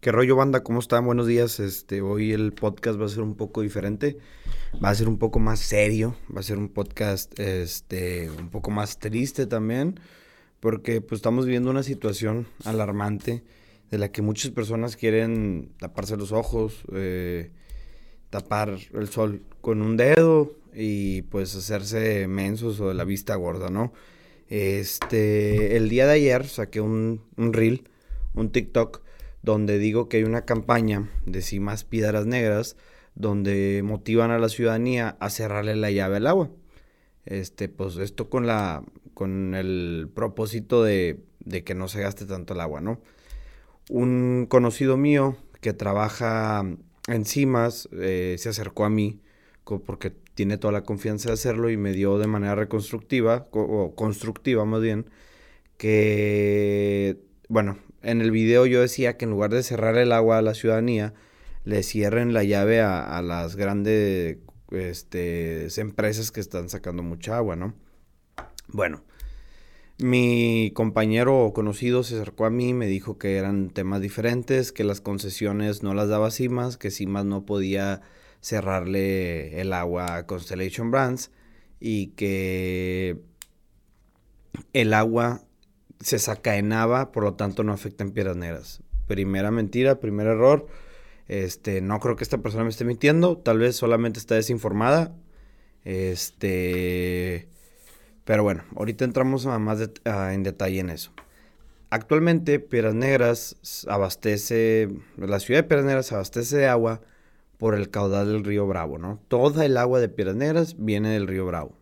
¿Qué rollo banda? ¿Cómo están? Buenos días. Este, hoy el podcast va a ser un poco diferente. Va a ser un poco más serio. Va a ser un podcast este, un poco más triste también. Porque pues estamos viviendo una situación alarmante de la que muchas personas quieren taparse los ojos, eh, tapar el sol con un dedo y pues hacerse mensos o de la vista gorda, ¿no? Este, el día de ayer saqué un, un reel, un TikTok donde digo que hay una campaña de Cimas Piedras Negras donde motivan a la ciudadanía a cerrarle la llave al agua. Este, pues esto con la con el propósito de, de que no se gaste tanto el agua, ¿no? Un conocido mío que trabaja en Cimas eh, se acercó a mí porque tiene toda la confianza de hacerlo y me dio de manera reconstructiva o constructiva más bien que bueno en el video yo decía que en lugar de cerrar el agua a la ciudadanía, le cierren la llave a, las grandes este, empresas que están sacando mucha agua, ¿no? Bueno, mi compañero conocido se acercó a mí, me dijo que eran temas diferentes, que las concesiones no las daba CIMAS, que CIMAS no podía cerrarle el agua a Constellation Brands y que el agua se sacaenaba, por lo tanto no afecta en piedras negras. Primera mentira, primer error. Este, no creo que esta persona me esté mintiendo, tal vez solamente está desinformada. Este, pero bueno, ahorita entramos a más en detalle en eso. Actualmente Piedras Negras abastece, la ciudad de Piedras Negras abastece de agua por el caudal del río Bravo, ¿no? Toda el agua de Piedras Negras viene del río Bravo,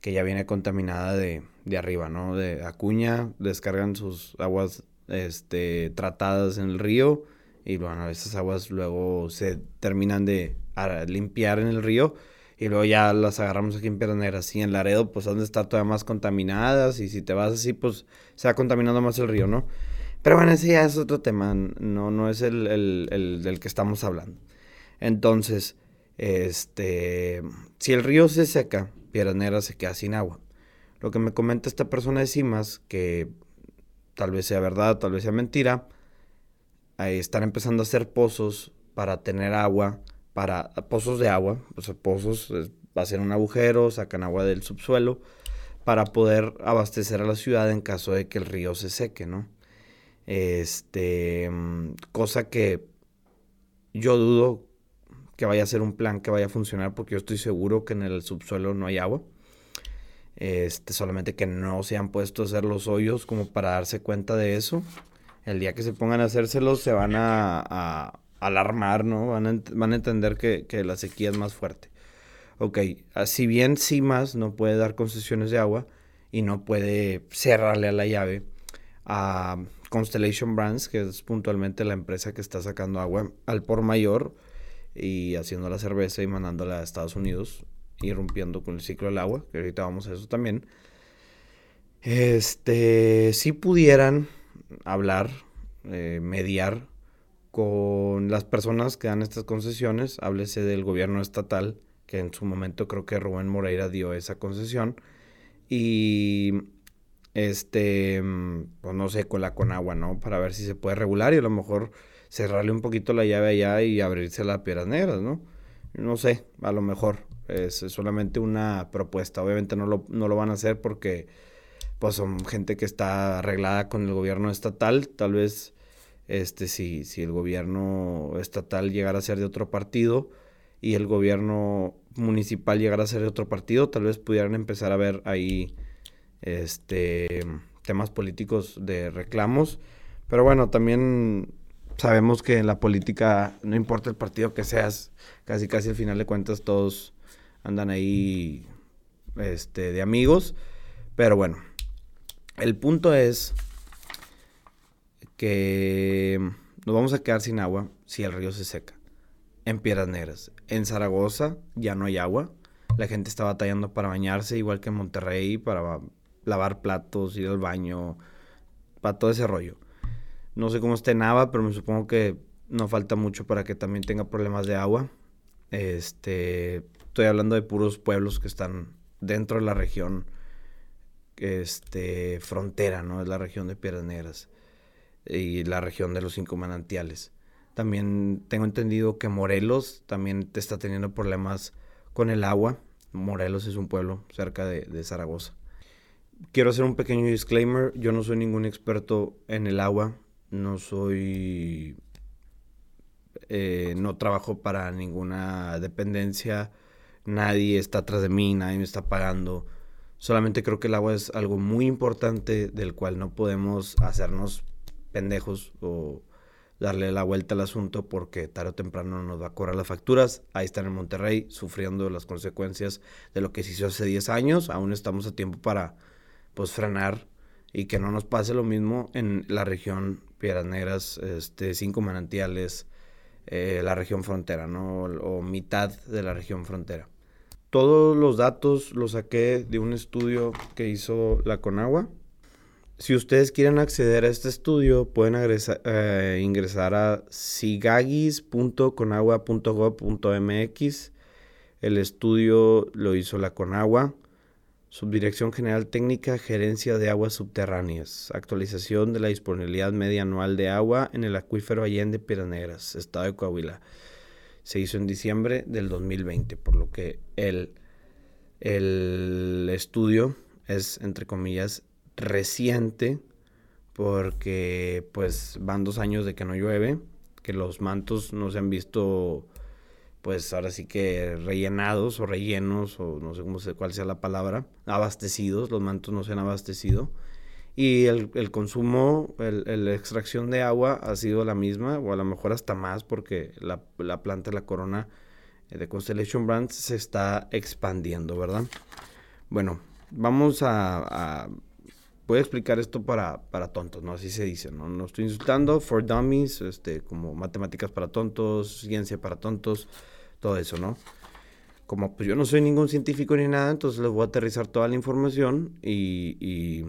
que ya viene contaminada de, de arriba, ¿no? De Acuña, descargan sus aguas este, tratadas en el río y bueno, esas aguas luego se terminan de limpiar en el río y luego ya las agarramos aquí en Piedras y en Laredo pues han de estar todavía más contaminadas y si te vas así pues se va contaminando más el río, ¿no? Pero bueno, ese ya es otro tema, no, no es el, el del que estamos hablando. Entonces, este, si el río se seca, Piedras Negras se queda sin agua. Lo que me comenta esta persona de Cimas, que tal vez sea verdad, tal vez sea mentira, están empezando a hacer pozos para tener agua, para pozos de agua, o sea, pozos, hacen un agujero, sacan agua del subsuelo, para poder abastecer a la ciudad en caso de que el río se seque, ¿no? Este, cosa que yo dudo que vaya a ser un plan que vaya a funcionar porque yo estoy seguro que en el subsuelo no hay agua. Este, solamente que no se han puesto a hacer los hoyos como para darse cuenta de eso. El día que se pongan a hacérselos se van a, alarmar, ¿no? Van a, van a entender que, la sequía es más fuerte. Ok, si bien CIMAS no puede dar concesiones de agua y no puede cerrarle a la llave a Constellation Brands, que es puntualmente la empresa que está sacando agua al por mayor y haciendo la cerveza y mandándola a Estados Unidos irrumpiendo con el ciclo del agua, que ahorita vamos a eso también. Este, si pudieran hablar, eh, mediar con las personas que dan estas concesiones, háblese del gobierno estatal, que en su momento creo que Rubén Moreira dio esa concesión, y este, pues no sé, con la con agua, ¿no? Para ver si se puede regular y a lo mejor cerrarle un poquito la llave allá y abrirse las piedras negras, ¿no? No sé, a lo mejor es solamente una propuesta. Obviamente no lo, no lo van a hacer porque pues son gente que está arreglada con el gobierno estatal. Tal vez este si, si el gobierno estatal llegara a ser de otro partido y el gobierno municipal llegara a ser de otro partido, tal vez pudieran empezar a ver ahí este temas políticos de reclamos. Pero bueno, también sabemos que en la política, no importa el partido que seas, casi casi al final de cuentas todos andan ahí este, de amigos. Pero bueno, el punto es que nos vamos a quedar sin agua si el río se seca. En Piedras Negras. En Zaragoza ya no hay agua. La gente está batallando para bañarse, igual que en Monterrey, para lavar platos, ir al baño, para todo ese rollo. No sé cómo está Nava, pero me supongo que no falta mucho para que también tenga problemas de agua. Este, estoy hablando de puros pueblos que están dentro de la región este, frontera, ¿no? Es la región de Piedras Negras. y la región de los cinco manantiales. También tengo entendido que Morelos también está teniendo problemas con el agua. Morelos es un pueblo cerca de, de Zaragoza. Quiero hacer un pequeño disclaimer. Yo no soy ningún experto en el agua. No soy... Eh, no trabajo para ninguna dependencia. Nadie está atrás de mí, nadie me está pagando. Solamente creo que el agua es algo muy importante del cual no podemos hacernos pendejos o darle la vuelta al asunto porque tarde o temprano nos va a cobrar las facturas. Ahí están en Monterrey sufriendo las consecuencias de lo que se hizo hace 10 años. Aún estamos a tiempo para pues frenar y que no nos pase lo mismo en la región Piedras Negras, este, cinco manantiales, eh, la región frontera, ¿no? O mitad de la región frontera. Todos los datos los saqué de un estudio que hizo la Conagua si ustedes quieren acceder a este estudio, pueden eh, ingresar a sigagis.conagua.gov.mx. El estudio lo hizo la Conagua. Subdirección General Técnica, Gerencia de Aguas Subterráneas. Actualización de la disponibilidad media anual de agua en el acuífero Allende Piranegras, Estado de Coahuila. Se hizo en diciembre del 2020, por lo que el, el estudio es, entre comillas, reciente porque pues van dos años de que no llueve, que los mantos no se han visto pues ahora sí que rellenados o rellenos o no sé cómo cuál sea la palabra, abastecidos, los mantos no se han abastecido y el, consumo, la extracción de agua ha sido la misma o a lo mejor hasta más porque la, planta de la corona de Constellation Brands se está expandiendo, ¿verdad? Bueno, vamos a voy a explicar esto para, para tontos, ¿no? Así se dice, ¿no? No estoy insultando, for dummies, este, como matemáticas para tontos, ciencia para tontos, todo eso, ¿no? Como pues yo no soy ningún científico ni nada, entonces les voy a aterrizar toda la información y, y,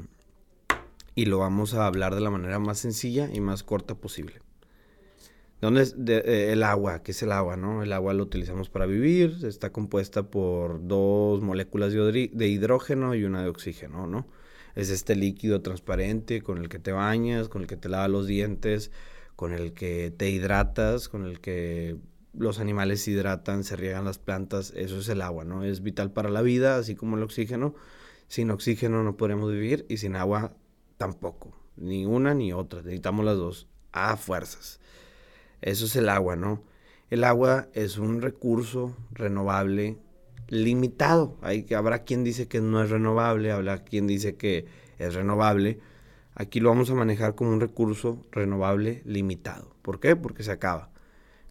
y lo vamos a hablar de la manera más sencilla y más corta posible. ¿Dónde es eh, el agua? ¿Qué es el agua? ¿no? El agua lo utilizamos para vivir, está compuesta por dos moléculas de hidrógeno y una de oxígeno, ¿no? es este líquido transparente con el que te bañas, con el que te lavas los dientes, con el que te hidratas, con el que los animales se hidratan, se riegan las plantas, eso es el agua, ¿no? Es vital para la vida, así como el oxígeno. Sin oxígeno no podemos vivir y sin agua tampoco, ni una ni otra, necesitamos las dos, a fuerzas. Eso es el agua, ¿no? El agua es un recurso renovable limitado. Hay, habrá quien dice que no es renovable, habrá quien dice que es renovable. Aquí lo vamos a manejar como un recurso renovable limitado. ¿Por qué? Porque se acaba.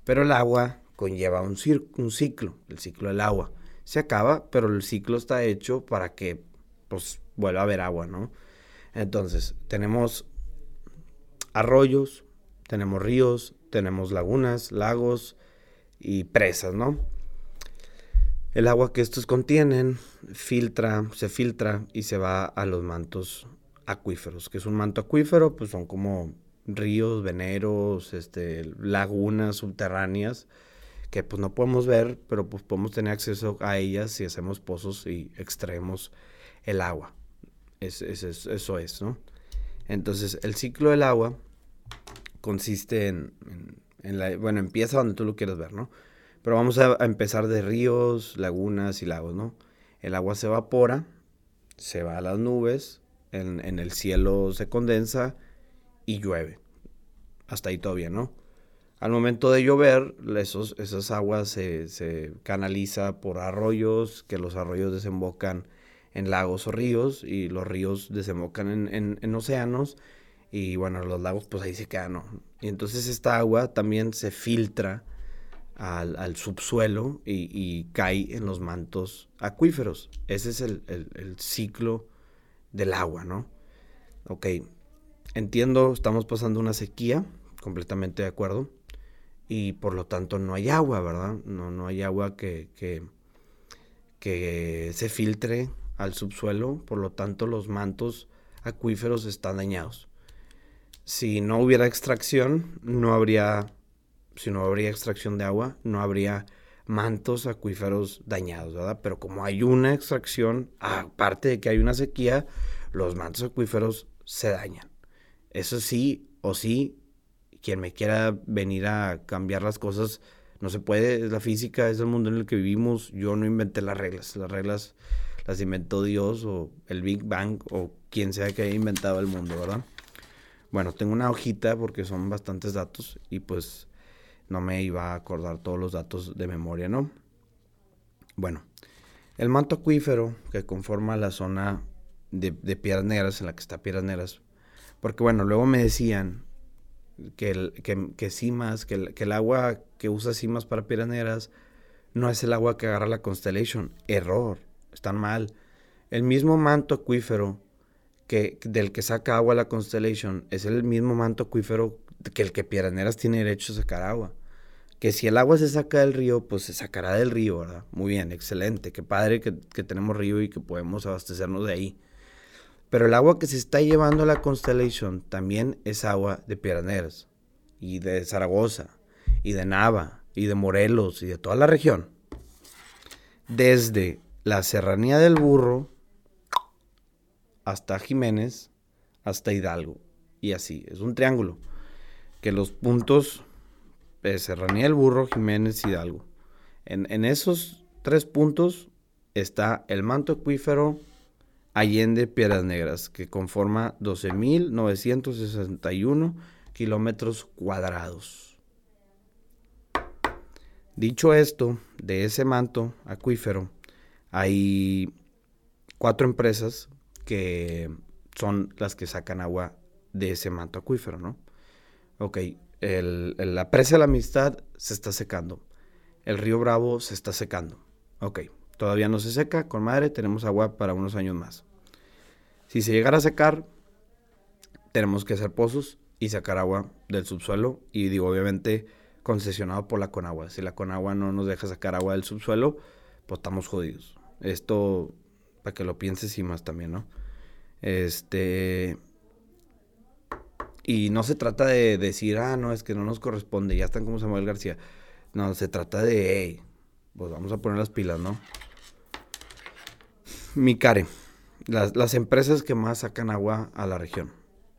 Pero el agua conlleva un, ciclo, el ciclo del agua. Se acaba, pero el ciclo está hecho para que pues vuelva a haber agua, ¿no? Entonces, tenemos arroyos, tenemos ríos, tenemos lagunas, lagos y presas, ¿no? El agua que estos contienen filtra, se filtra y se va a los mantos acuíferos. que es un manto acuífero? Pues son como ríos, veneros, este, lagunas subterráneas que pues no podemos ver, pero pues podemos tener acceso a ellas si hacemos pozos y extraemos el agua. Es, eso es, ¿no? Entonces, el ciclo del agua consiste en, la, bueno, empieza donde tú lo quieras ver, ¿no? Pero vamos a, empezar de ríos, lagunas y lagos, ¿no? El agua se evapora, se va a las nubes, en, el cielo se condensa y llueve. Hasta ahí todo bien, ¿no? Al momento de llover, esos, esas aguas se, se, canaliza por arroyos, que los arroyos desembocan en lagos o ríos, y los ríos desembocan en, en, océanos, y bueno, los lagos pues ahí se quedan, ¿no? Y entonces esta agua también se filtra al, subsuelo y, cae en los mantos acuíferos. Ese es el, ciclo del agua, ¿no? Ok, entiendo, estamos pasando una sequía, completamente de acuerdo, y por lo tanto no hay agua, ¿verdad? No, no hay agua que, que, que se filtre al subsuelo, por lo tanto los mantos acuíferos están dañados. Si no hubiera extracción, no habría si no habría extracción de agua, no habría mantos acuíferos dañados, ¿verdad? Pero como hay una extracción, aparte de que hay una sequía, los mantos acuíferos se dañan. Eso sí, O sí, quien me quiera venir a cambiar las cosas, no se puede, es la física, es el mundo en el que vivimos. Yo no inventé las reglas, las reglas las inventó Dios o el Big Bang o quien sea que haya inventado el mundo, ¿verdad? Bueno, tengo una hojita porque son bastantes datos y pues no me iba a acordar todos los datos de memoria, ¿no? Bueno, el manto acuífero que conforma la zona de, Piedras Negras, en la que está Piedras Negras, porque bueno, luego me decían que, el, que, que que el, que el agua que usa Cimas para Piedras Negras no es el agua que agarra la Constellation. Error, están mal. El mismo manto acuífero que, del que saca agua la Constellation es el mismo manto acuífero que el que Piedras Negras tiene derecho a sacar agua que si el agua se saca del río, pues se sacará del río, ¿verdad? Muy bien, excelente, qué padre que, tenemos río y que podemos abastecernos de ahí. Pero el agua que se está llevando a la Constellation también es agua de Piedras y de Zaragoza, y de Nava, y de Morelos, y de toda la región. Desde la serranía del Burro hasta Jiménez, hasta Hidalgo, y así, es un triángulo, que los puntos Serranía del Burro, Jiménez, Hidalgo. En esos tres puntos está el manto acuífero Allende Piedras Negras, que conforma 12.961 kilómetros cuadrados. Dicho esto, de ese manto acuífero, hay cuatro empresas que son las que sacan agua de ese manto acuífero, ¿no? Ok, la presa de la amistad se está secando. El río Bravo se está secando. Ok, todavía no se seca, con madre tenemos agua para unos años más. Si se llegara a secar, tenemos que hacer pozos y sacar agua del subsuelo y digo, obviamente concesionado por la Conagua. Si la Conagua no nos deja sacar agua del subsuelo, pues estamos jodidos. Esto, para que lo pienses y más también, ¿no? Este, y no se trata de decir, ah, no, es que no nos corresponde, ya están como Samuel García. No, se trata de, pues vamos a poner las pilas, ¿no? Micare, las, las empresas que más sacan agua a la región.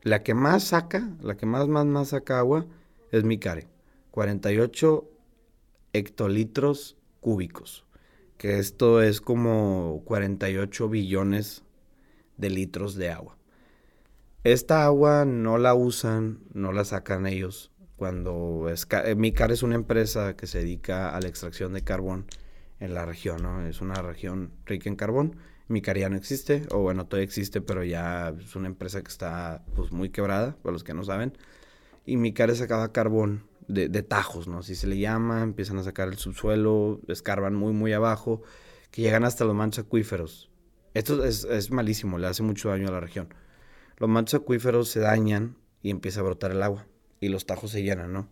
La que más saca, la que más, más, más saca agua es Micare. 48 hectolitros cúbicos. Que esto es como 48 billones de litros de agua. Esta agua no la usan, no la sacan ellos. Cuando es, eh, Micar es una empresa que se dedica a la extracción de carbón en la región, ¿no? Es una región rica en carbón. Micar ya no existe, o bueno, todavía existe, pero ya es una empresa que está pues muy quebrada, para los que no saben. Y Micar sacaba carbón de, de, tajos, ¿no? Así se le llama, empiezan a sacar el subsuelo, escarban muy, muy abajo, que llegan hasta los manchos acuíferos. Esto es, malísimo, le hace mucho daño a la región los mantos acuíferos se dañan y empieza a brotar el agua y los tajos se llenan, ¿no?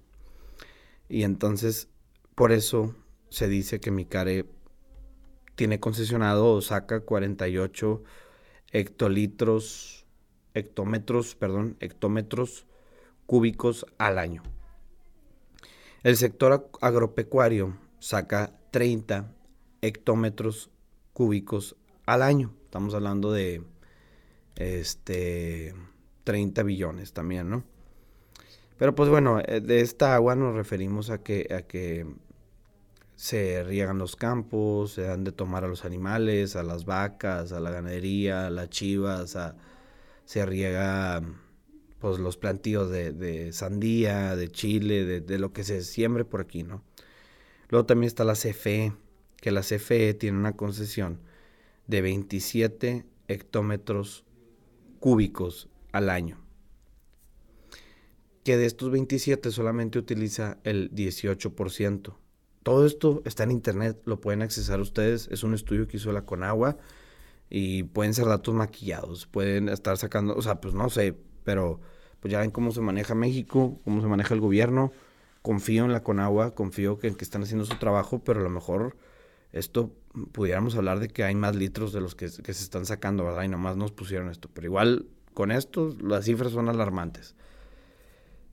Y entonces, por eso se dice que Micare tiene concesionado o saca 48 hectolitros, hectómetros, perdón, hectómetros cúbicos al año. El sector agropecuario saca 30 hectómetros cúbicos al año. Estamos hablando de este, 30 billones también, ¿no? Pero pues bueno, eh, de esta agua nos referimos a que, a que se riegan los campos, se dan de tomar a los animales, a las vacas, a la ganadería, a las chivas, se riega pues los plantíos de, sandía, de chile, de, de, lo que se siembre por aquí, ¿no? Luego también está la CFE, que la CFE tiene una concesión de 27 hectómetros cúbicos al año. Que de estos 27 solamente utiliza el 18%. Todo esto está en internet, lo pueden accesar ustedes. Es un estudio que hizo la Conagua y pueden ser datos maquillados, pueden estar sacando, o sea, pues no sé, pero pues ya ven cómo se maneja México, cómo se maneja el gobierno. Confío en la Conagua, confío que, que están haciendo su trabajo, pero a lo mejor esto pudiéramos hablar de que hay más litros de los que, se están sacando, ¿verdad? Y nomás nos pusieron esto. Pero igual, con esto, las cifras son alarmantes.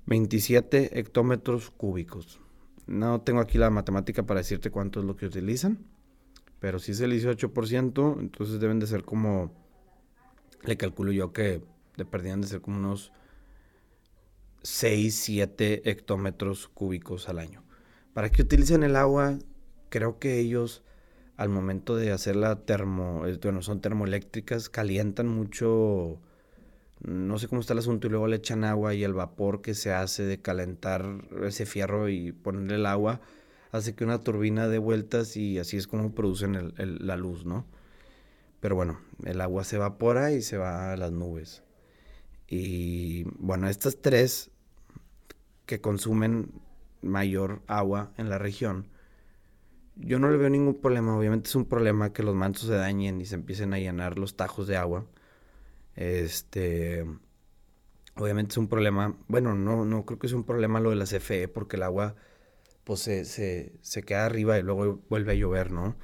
27 hectómetros cúbicos. No tengo aquí la matemática para decirte cuánto es lo que utilizan, pero si es el 18%, entonces deben de ser como, le calculo yo que de perdían de ser como unos 6, 7 hectómetros cúbicos al año. ¿Para qué utilizan el agua? Creo que ellos al momento de hacer la termo, eh, bueno, son termoeléctricas, calientan mucho, no sé cómo está el asunto, y luego le echan agua y el vapor que se hace de calentar ese fierro y ponerle el agua, hace que una turbina dé vueltas y así es como producen la luz, ¿no? Pero bueno, el agua se evapora y se va a las nubes. Y bueno, estas tres que consumen mayor agua en la región, yo no le veo ningún problema. Obviamente es un problema que los mantos se dañen y se empiecen a llenar los tajos de agua. Este, obviamente es un problema, bueno, no, no creo que sea un problema lo de la CFE porque el agua pues se, se, queda arriba y luego vuelve a llover, ¿no?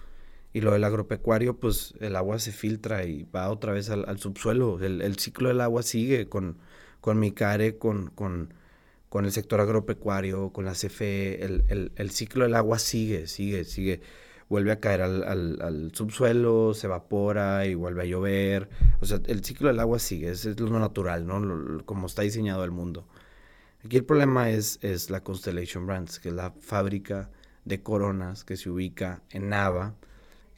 Y lo del agropecuario, pues el agua se filtra y va otra vez al, subsuelo. El, ciclo del agua sigue con, con Micare, con, con con el sector agropecuario, con la CFE, el, ciclo del agua sigue, sigue, sigue. Vuelve a caer al, subsuelo, se evapora y vuelve a llover. O sea, el ciclo del agua sigue, es, es lo natural, ¿no? como está diseñado el mundo. Aquí el problema es, es la Constellation Brands, que es la fábrica de coronas que se ubica en Nava,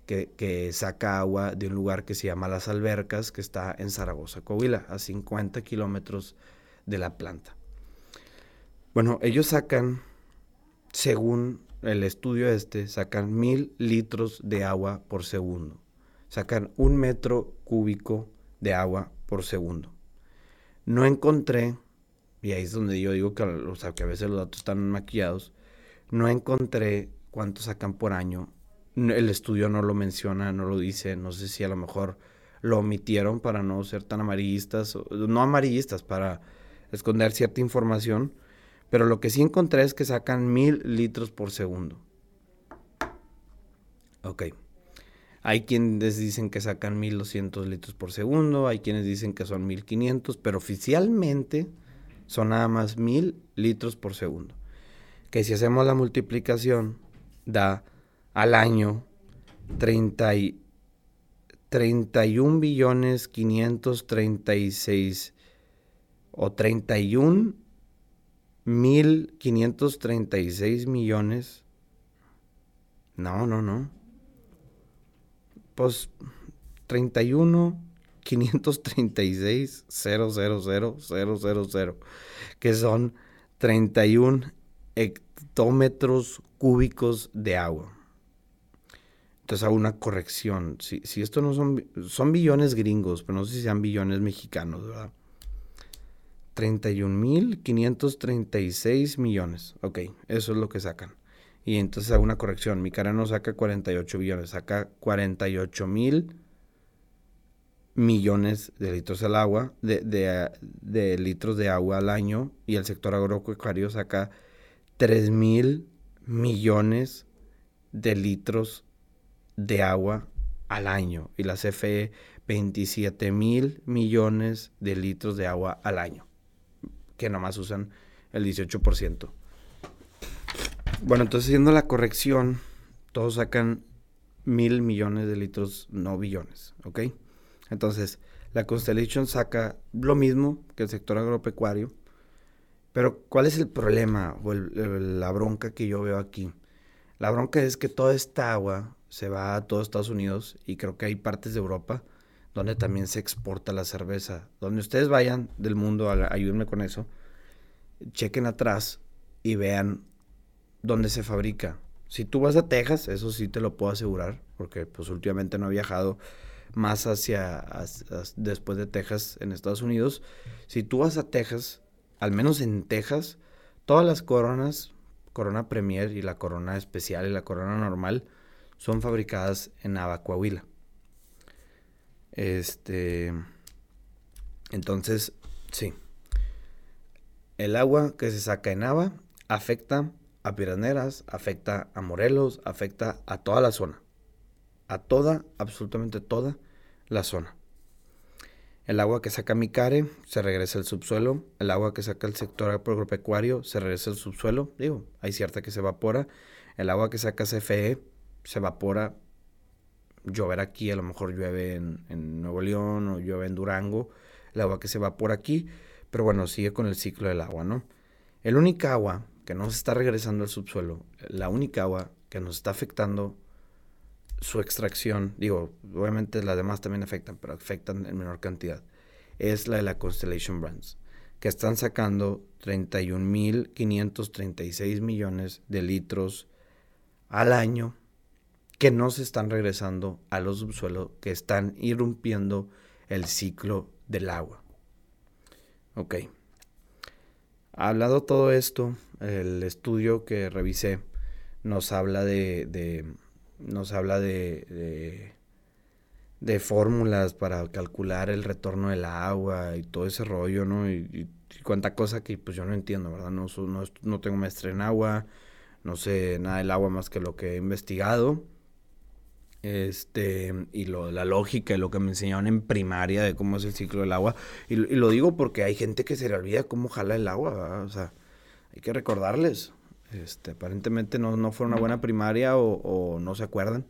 que, que, saca agua de un lugar que se llama Las Albercas, que está en Zaragoza, Coahuila, a 50 kilómetros de la planta. Bueno, ellos sacan, según el estudio este, sacan mil litros de agua por segundo. Sacan un metro cúbico de agua por segundo. No encontré, y ahí es donde yo digo que, que a veces los datos están maquillados, no encontré cuánto sacan por año. El estudio no lo menciona, no lo dice, no sé si a lo mejor lo omitieron para no ser tan amarillistas, no amarillistas, para esconder cierta información pero lo que sí encontré es que sacan mil litros por segundo. Ok. Hay quienes dicen que sacan 1200 litros por segundo, hay quienes dicen que son 1500, pero oficialmente son nada más 1000 litros por segundo. Que si hacemos la multiplicación, da al año 30 31 billones 536 o 31 1.536 millones. No, no, no. Pues 31 536 000 000 que son 31 hectómetros cúbicos de agua. Entonces hago una corrección. Si, si esto no son, son billones gringos, pero no sé si sean billones mexicanos, ¿verdad? 31.536 millones. Ok, eso es lo que sacan. Y entonces hago una corrección. Mi cara no saca 48 billones, saca 48 mil millones de litros al agua, de, litros de agua al año. Y el sector agropecuario saca 3 mil millones de litros de agua al año. Y la CFE 27 mil millones de litros de agua al año que nomás usan el 18%. Bueno, entonces haciendo la corrección, todos sacan mil millones de litros, no billones, ¿ok? Entonces, la Constellation saca lo mismo que el sector agropecuario, pero ¿cuál es el problema o la bronca que yo veo aquí? La bronca es que toda esta agua se va a todos Estados Unidos y creo que hay partes de Europa donde también se exporta la cerveza. Donde ustedes vayan del mundo, ayúdenme con eso, chequen atrás y vean dónde se fabrica. Si tú vas a Texas, eso sí te lo puedo asegurar, porque pues últimamente no he viajado más hacia, después de Texas en Estados Unidos. Si tú vas a Texas, al menos en Texas, todas las coronas, corona Premier y la corona especial y la corona normal, son fabricadas en Nava, este. Entonces, sí. El agua que se saca en Nava afecta a Piraneras, afecta a Morelos, afecta a toda la zona. A toda, absolutamente toda la zona. El agua que saca Micare se regresa al subsuelo. El agua que saca el sector agropecuario se regresa al subsuelo. Digo, hay cierta que se evapora. El agua que saca CFE se evapora llover aquí, a lo mejor llueve en, Nuevo León o llueve en Durango, el agua que se va por aquí, Pero bueno, sigue con el ciclo del agua, ¿no? El única agua que no se está regresando al subsuelo, la única agua que nos está afectando su extracción, digo, obviamente las demás también afectan, pero afectan en menor cantidad, es la de la Constellation Brands, que están sacando 31.536 millones de litros al año que no se están regresando a los subsuelos, que están irrumpiendo el ciclo del agua. Ok. Hablado todo esto, el estudio que revisé nos habla de, nos habla de, de, fórmulas para calcular el retorno del agua y todo ese rollo, ¿no? Y, cuánta cosa que pues yo no entiendo, ¿verdad? No, no, no tengo maestría en agua, no sé nada del agua más que lo que he investigado este, y lo, la lógica y lo que me enseñaron en primaria de cómo es el ciclo del agua. Y, lo digo porque hay gente que se le olvida cómo jala el agua, o sea, hay que recordarles. Este, aparentemente no, no fue una buena primaria o, no se acuerdan.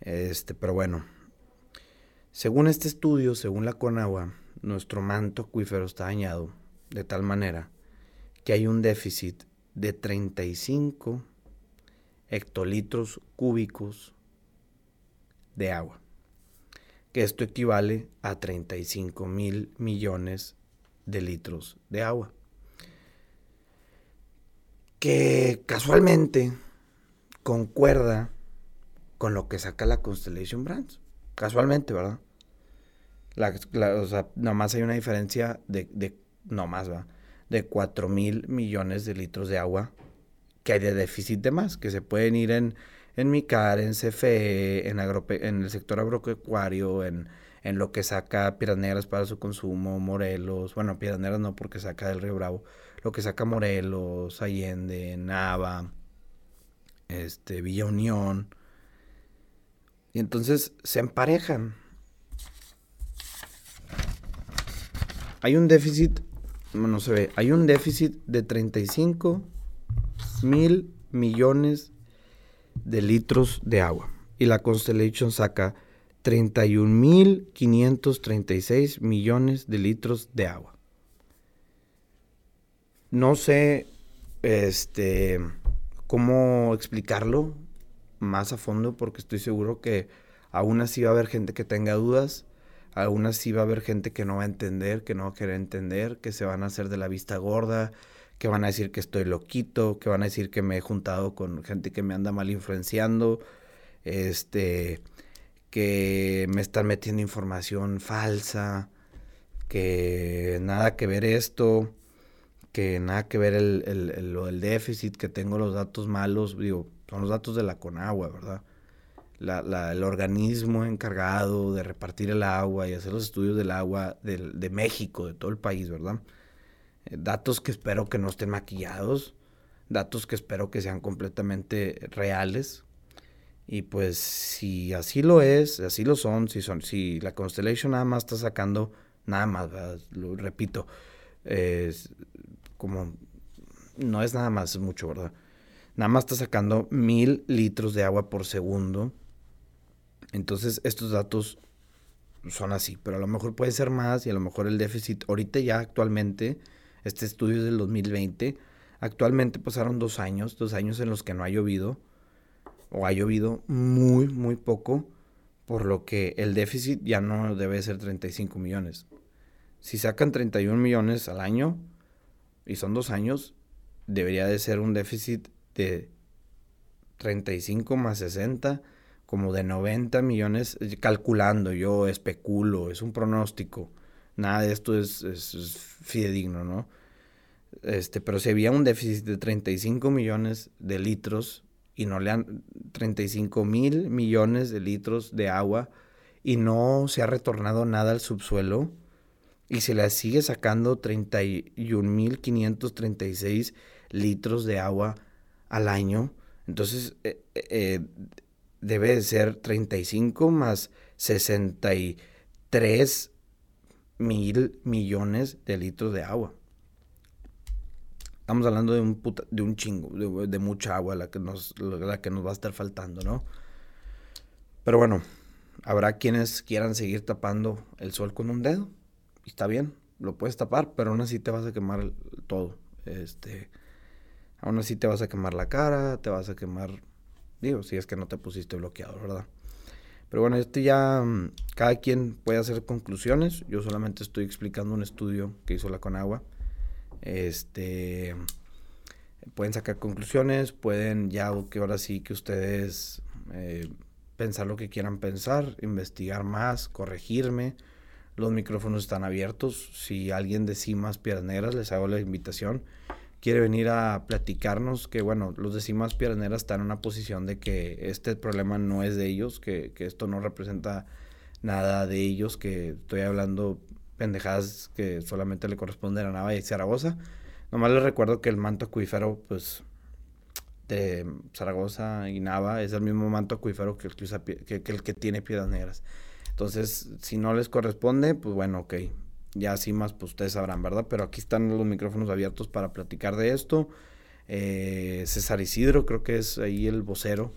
Este, pero bueno, según este estudio, según la Conagua, nuestro manto acuífero está dañado de tal manera que hay un déficit de 35 hectolitros cúbicos de agua, que esto equivale a 35 mil millones de litros de agua. Que casualmente concuerda con lo que saca la Constellation Brands. Casualmente, ¿verdad? o sea, nomás hay una diferencia de, de más va, de 4 mil millones de litros de agua que hay de déficit de más, que se pueden ir en en MICAR, en CFE, en, en el sector agropecuario, en, en lo que saca Piedras para su consumo, Morelos, bueno, Piedras no porque saca del Río Bravo, lo que saca Morelos, Allende, Nava, este, Villa Unión. Y entonces se emparejan. Hay un déficit, no se ve, hay un déficit de 35 mil millones de litros de agua. Y la Constellation saca 31.536 millones de litros de agua. No sé este, cómo explicarlo más a fondo porque estoy seguro que aún así va a haber gente que tenga dudas, aún así va a haber gente que no va a entender, que no va a querer entender, que se van a hacer de la vista gorda, que van a decir que estoy loquito, que van a decir que me he juntado con gente que me anda mal influenciando, este, que me están metiendo información falsa, que nada que ver esto, que nada que ver el, el, lo del déficit, que tengo los datos malos, digo, son los datos de la Conagua, ¿verdad? La, el organismo encargado de repartir el agua y hacer los estudios del agua de México, de todo el país, ¿verdad? Eh, datos que espero que no estén maquillados, datos que espero que sean completamente reales. Y pues si así lo es, así lo son, si son, si la Constellation nada más está sacando, nada más, lo repito, es como no es nada más, es mucho, ¿verdad? Nada más está sacando mil litros de agua por segundo. Entonces estos datos son así, pero a lo mejor puede ser más y a lo mejor el déficit ahorita ya actualmente este estudio es del 2020. Actualmente pasaron dos años, dos años en los que no ha llovido, o ha llovido muy, muy poco, por lo que el déficit ya no debe ser 35 millones. Si sacan 31 millones al año, y son dos años, debería de ser un déficit de 35 más 60, como de 90 millones, calculando, yo especulo, es un pronóstico nada de esto es, fidedigno, ¿no? Este, pero si había un déficit de 35 millones de litros y no le han 35 mil millones de litros de agua y no se ha retornado nada al subsuelo y se le sigue sacando 31.536 litros de agua al año, entonces eh, eh, debe de ser 35 más 63 mil millones de litros de agua. Estamos hablando de un, de un chingo, de, mucha agua la que, nos, la que nos va a estar faltando, ¿no? Pero bueno, habrá quienes quieran seguir tapando el sol con un dedo. Y está bien. lo puedes tapar, pero aún así te vas a quemar todo. Este, aún así te vas a quemar la cara, te vas a quemar, digo, si es que no te pusiste bloqueado, ¿verdad? Pero bueno, esto ya mm, cada quien puede hacer conclusiones. Yo solamente estoy explicando un estudio que hizo la Conagua. Este pueden sacar conclusiones, pueden ya que ahora sí que ustedes eh, pensar lo que quieran pensar, investigar más, corregirme. Los micrófonos están abiertos. Si alguien de Cimas Piedras Negras, les hago la invitación, quiere venir a platicarnos, que bueno, los de Cimas están en una posición de que este problema no es de ellos, que, que esto no representa nada de ellos, que estoy hablando pendejadas que solamente le corresponden a Nava y Zaragoza. Nomás les recuerdo que el manto acuífero, pues, de Zaragoza y Nava es el mismo manto acuífero que el que, que, el que tiene Piedras Negras. Entonces, si no les corresponde, pues bueno, ok. Ya así más, pues ustedes sabrán, ¿verdad? Pero aquí están los micrófonos abiertos para platicar de esto. Eh, César Isidro, creo que es ahí el vocero.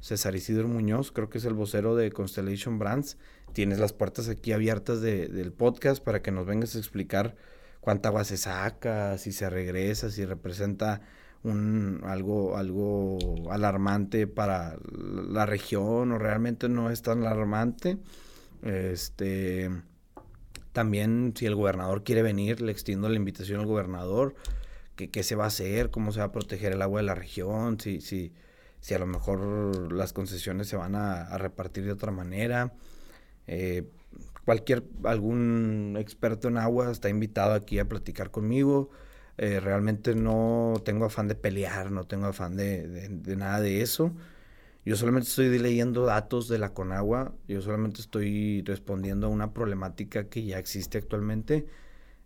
César Isidro Muñoz, creo que es el vocero de Constellation Brands. Tienes las puertas aquí abiertas de, del podcast para que nos vengas a explicar cuánta agua se saca, si se regresa, si representa un, algo, algo alarmante para la región o realmente no es tan alarmante. Este, también si el gobernador quiere venir, le extiendo la invitación al gobernador, que qué se va a hacer, cómo se va a proteger el agua de la región, si, si, si a lo mejor las concesiones se van a, repartir de otra manera. Eh, cualquier, algún experto en agua está invitado aquí a platicar conmigo. Eh, realmente no tengo afán de pelear, no tengo afán de, nada de eso. Yo solamente estoy leyendo datos de la Conagua, yo solamente estoy respondiendo a una problemática que ya existe actualmente.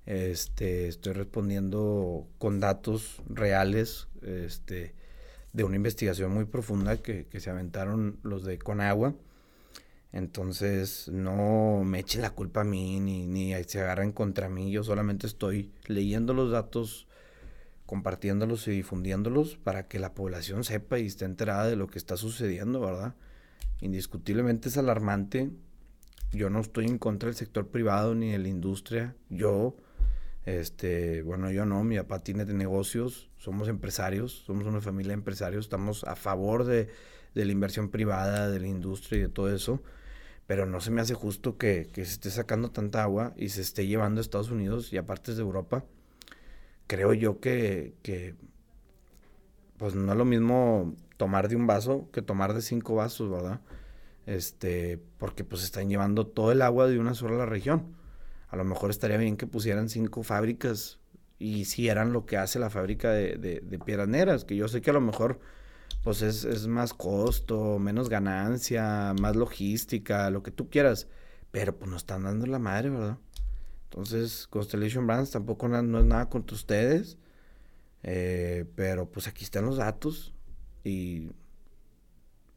Este, estoy respondiendo con datos reales este, de una investigación muy profunda que, que se aventaron los de Conagua. Entonces, no me echen la culpa a mí, ni, ni se agarren contra mí. Yo solamente estoy leyendo los datos, compartiéndolos y difundiéndolos para que la población sepa y esté enterada de lo que está sucediendo, ¿verdad? Indiscutiblemente es alarmante. Yo no estoy en contra del sector privado ni de la industria. Yo, este, bueno, yo no, mi papá tiene negocios, somos empresarios, somos una familia de empresarios, estamos a favor de, de la inversión privada, de la industria y de todo eso pero no se me hace justo que, se esté sacando tanta agua y se esté llevando a Estados Unidos y a partes de Europa. Creo yo que, que, pues no es lo mismo tomar de un vaso que tomar de cinco vasos, ¿verdad? Este, porque pues están llevando todo el agua de una sola región. A lo mejor estaría bien que pusieran cinco fábricas y hicieran lo que hace la fábrica de, de, de Piedras que yo sé que a lo mejor pues es, más costo, menos ganancia, más logística, lo que tú quieras. Pero pues nos están dando la madre, ¿verdad? Entonces, Constellation Brands tampoco no, es nada contra ustedes. Eh, pero pues aquí están los datos y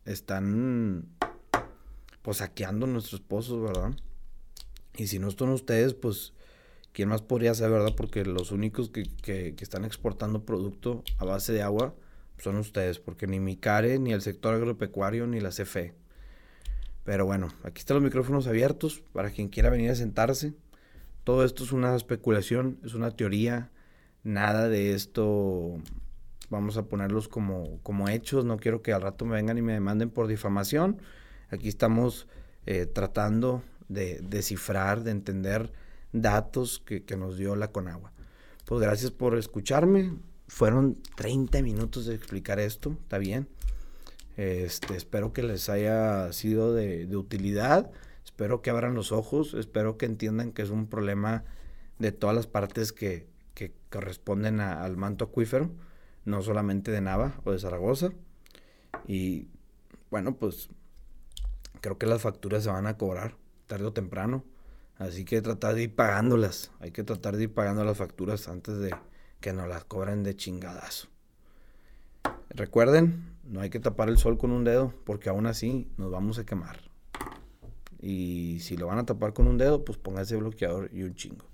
están pues saqueando nuestros pozos, ¿verdad? Y si no son ustedes, pues ¿quién más podría ser, verdad? Porque los únicos que, que, están exportando producto a base de agua son ustedes, porque ni mi CARE, ni el sector agropecuario, ni la CFE. Pero bueno, aquí están los micrófonos abiertos para quien quiera venir a sentarse. Todo esto es una especulación, es una teoría. Nada de esto vamos a ponerlos como, como hechos. No quiero que al rato me vengan y me demanden por difamación. Aquí estamos eh, tratando de descifrar, de entender datos que, nos dio la Conagua. Pues gracias por escucharme fueron 30 minutos de explicar esto, está bien. Este, espero que les haya sido de, utilidad, espero que abran los ojos, espero que entiendan que es un problema de todas las partes que, que corresponden al manto acuífero, no solamente de Nava o de Zaragoza. Y bueno, pues creo que las facturas se van a cobrar tarde o temprano. Así que tratar de ir pagándolas. Hay que tratar de ir pagando las facturas antes de, que nos las cobren de chingadazo. Recuerden, no hay que tapar el sol con un dedo porque aún así nos vamos a quemar. Y si lo van a tapar con un dedo, pues pónganse bloqueador y un chingo.